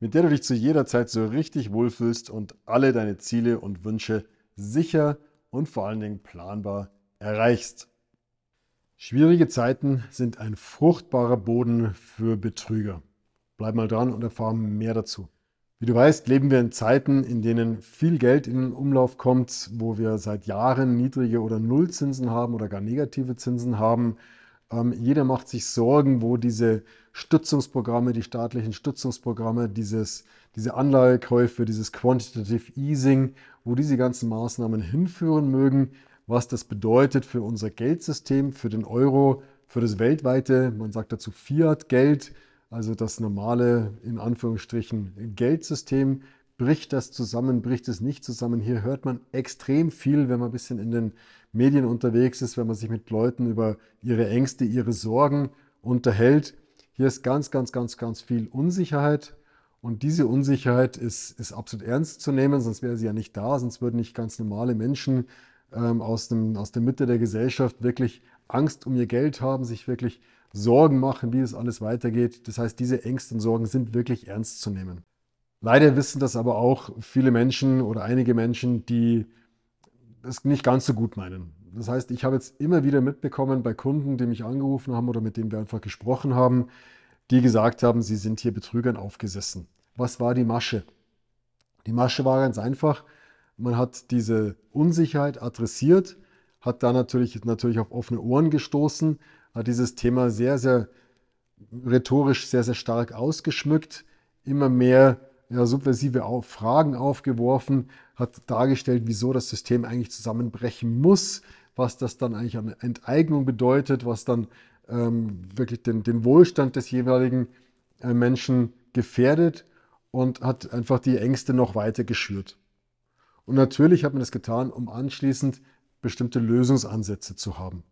mit der du dich zu jeder Zeit so richtig wohlfühlst und alle deine Ziele und Wünsche sicher und vor allen Dingen planbar erreichst. Schwierige Zeiten sind ein fruchtbarer Boden für Betrüger. Bleib mal dran und erfahre mehr dazu. Wie du weißt, leben wir in Zeiten, in denen viel Geld in den Umlauf kommt, wo wir seit Jahren niedrige oder Nullzinsen haben oder gar negative Zinsen haben ähm, jeder macht sich Sorgen, wo diese Stützungsprogramme, die staatlichen Stützungsprogramme, dieses, diese Anlagekäufe, dieses Quantitative Easing, wo diese ganzen Maßnahmen hinführen mögen, was das bedeutet für unser Geldsystem, für den Euro, für das weltweite, man sagt dazu Fiat-Geld, also das normale, in Anführungsstrichen, Geldsystem, bricht das zusammen, bricht es nicht zusammen. Hier hört man extrem viel, wenn man ein bisschen in den Medien unterwegs ist, wenn man sich mit Leuten über ihre Ängste, ihre Sorgen unterhält. Hier ist ganz, ganz, ganz, ganz viel Unsicherheit. Und diese Unsicherheit ist, ist absolut ernst zu nehmen, sonst wäre sie ja nicht da, sonst würden nicht ganz normale Menschen ähm, aus, dem, aus der Mitte der Gesellschaft wirklich Angst um ihr Geld haben, sich wirklich Sorgen machen, wie es alles weitergeht. Das heißt, diese Ängste und Sorgen sind wirklich ernst zu nehmen. Leider wissen das aber auch viele Menschen oder einige Menschen, die es nicht ganz so gut meinen. Das heißt, ich habe jetzt immer wieder mitbekommen bei Kunden, die mich angerufen haben oder mit denen wir einfach gesprochen haben, die gesagt haben, sie sind hier Betrügern aufgesessen. Was war die Masche? Die Masche war ganz einfach. Man hat diese Unsicherheit adressiert, hat da natürlich, natürlich auf offene Ohren gestoßen, hat dieses Thema sehr, sehr rhetorisch sehr, sehr stark ausgeschmückt, immer mehr ja, subversive Fragen aufgeworfen, hat dargestellt, wieso das System eigentlich zusammenbrechen muss, was das dann eigentlich an Enteignung bedeutet, was dann ähm, wirklich den, den, Wohlstand des jeweiligen äh, Menschen gefährdet und hat einfach die Ängste noch weiter geschürt. Und natürlich hat man das getan, um anschließend bestimmte Lösungsansätze zu haben.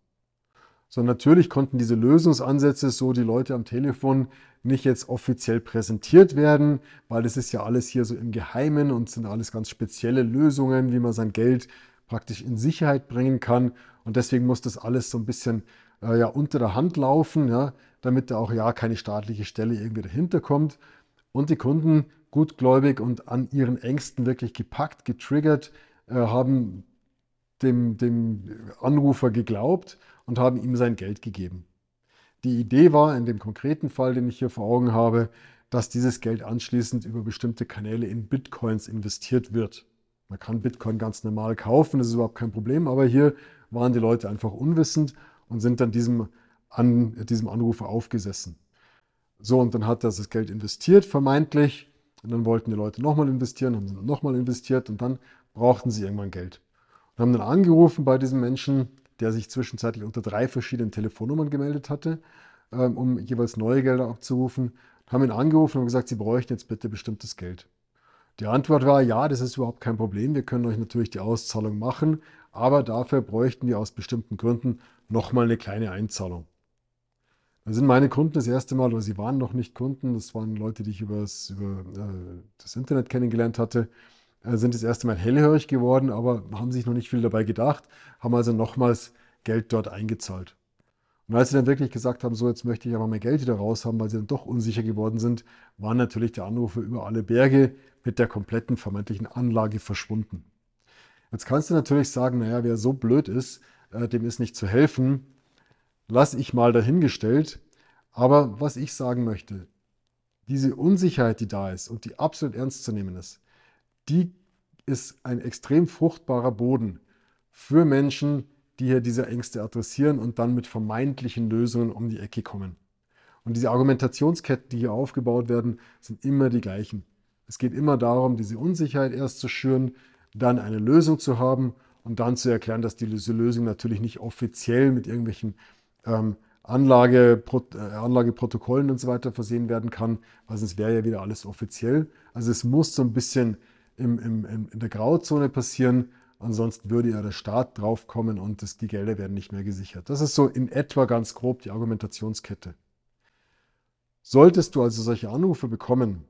So natürlich konnten diese Lösungsansätze so die Leute am Telefon nicht jetzt offiziell präsentiert werden, weil das ist ja alles hier so im Geheimen und sind alles ganz spezielle Lösungen, wie man sein Geld praktisch in Sicherheit bringen kann. Und deswegen muss das alles so ein bisschen äh, ja, unter der Hand laufen, ja, damit da auch ja keine staatliche Stelle irgendwie dahinter kommt. Und die Kunden gutgläubig und an ihren Ängsten wirklich gepackt, getriggert, äh, haben dem, dem Anrufer geglaubt und haben ihm sein Geld gegeben. Die Idee war in dem konkreten Fall, den ich hier vor Augen habe, dass dieses Geld anschließend über bestimmte Kanäle in Bitcoins investiert wird. Man kann Bitcoin ganz normal kaufen, das ist überhaupt kein Problem, aber hier waren die Leute einfach unwissend und sind dann diesem, an, diesem Anrufer aufgesessen. So, und dann hat er das Geld investiert, vermeintlich, und dann wollten die Leute nochmal investieren, haben nochmal investiert und dann brauchten sie irgendwann Geld. Und haben dann angerufen bei diesem Menschen, der sich zwischenzeitlich unter drei verschiedenen Telefonnummern gemeldet hatte, ähm, um jeweils neue Gelder abzurufen, haben ihn angerufen und gesagt, sie bräuchten jetzt bitte bestimmtes Geld. Die Antwort war, ja, das ist überhaupt kein Problem, wir können euch natürlich die Auszahlung machen, aber dafür bräuchten wir aus bestimmten Gründen nochmal eine kleine Einzahlung. Da sind meine Kunden das erste Mal, oder sie waren noch nicht Kunden, das waren Leute, die ich über äh, das Internet kennengelernt hatte, sind das erste Mal hellhörig geworden, aber haben sich noch nicht viel dabei gedacht, haben also nochmals Geld dort eingezahlt. Und als sie dann wirklich gesagt haben, so jetzt möchte ich aber mein Geld wieder raus haben, weil sie dann doch unsicher geworden sind, waren natürlich die Anrufe über alle Berge mit der kompletten vermeintlichen Anlage verschwunden. Jetzt kannst du natürlich sagen, naja, wer so blöd ist, äh, dem ist nicht zu helfen. Lass ich mal dahingestellt. Aber was ich sagen möchte, diese Unsicherheit, die da ist und die absolut ernst zu nehmen ist, die ist ein extrem fruchtbarer Boden für Menschen, die hier diese Ängste adressieren und dann mit vermeintlichen Lösungen um die Ecke kommen. Und diese Argumentationsketten, die hier aufgebaut werden, sind immer die gleichen. Es geht immer darum, diese Unsicherheit erst zu schüren, dann eine Lösung zu haben und dann zu erklären, dass diese Lösung natürlich nicht offiziell mit irgendwelchen ähm, Anlage, äh, Anlageprotokollen und so weiter versehen werden kann, weil sonst wäre ja wieder alles offiziell. Also es muss so ein bisschen im, im, in der Grauzone passieren. Ansonsten würde ja der Staat draufkommen und das, die Gelder werden nicht mehr gesichert. Das ist so in etwa ganz grob die Argumentationskette. Solltest du also solche Anrufe bekommen,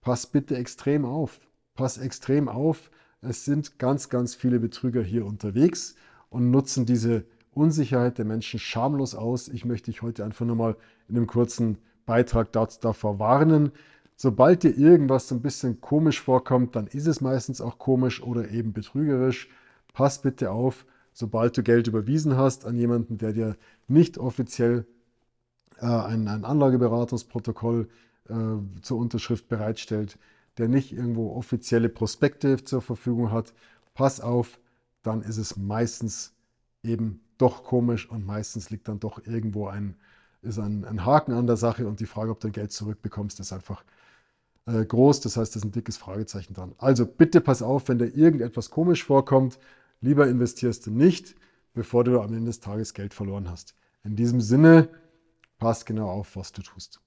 pass bitte extrem auf. Pass extrem auf. Es sind ganz, ganz viele Betrüger hier unterwegs und nutzen diese Unsicherheit der Menschen schamlos aus. Ich möchte dich heute einfach nur mal in einem kurzen Beitrag davor warnen. Sobald dir irgendwas so ein bisschen komisch vorkommt, dann ist es meistens auch komisch oder eben betrügerisch. Pass bitte auf, sobald du Geld überwiesen hast an jemanden, der dir nicht offiziell äh, ein, ein, Anlageberatungsprotokoll äh, zur Unterschrift bereitstellt, der nicht irgendwo offizielle Prospekte zur Verfügung hat, pass auf, dann ist es meistens eben doch komisch und meistens liegt dann doch irgendwo ein, ist ein, ein Haken an der Sache und die Frage, ob du Geld zurückbekommst, ist einfach äh, groß. Das heißt, da ist ein dickes Fragezeichen dran. Also bitte pass auf, wenn dir irgendetwas komisch vorkommt, lieber investierst du nicht, bevor du am Ende des Tages Geld verloren hast. In diesem Sinne, pass genau auf, was du tust.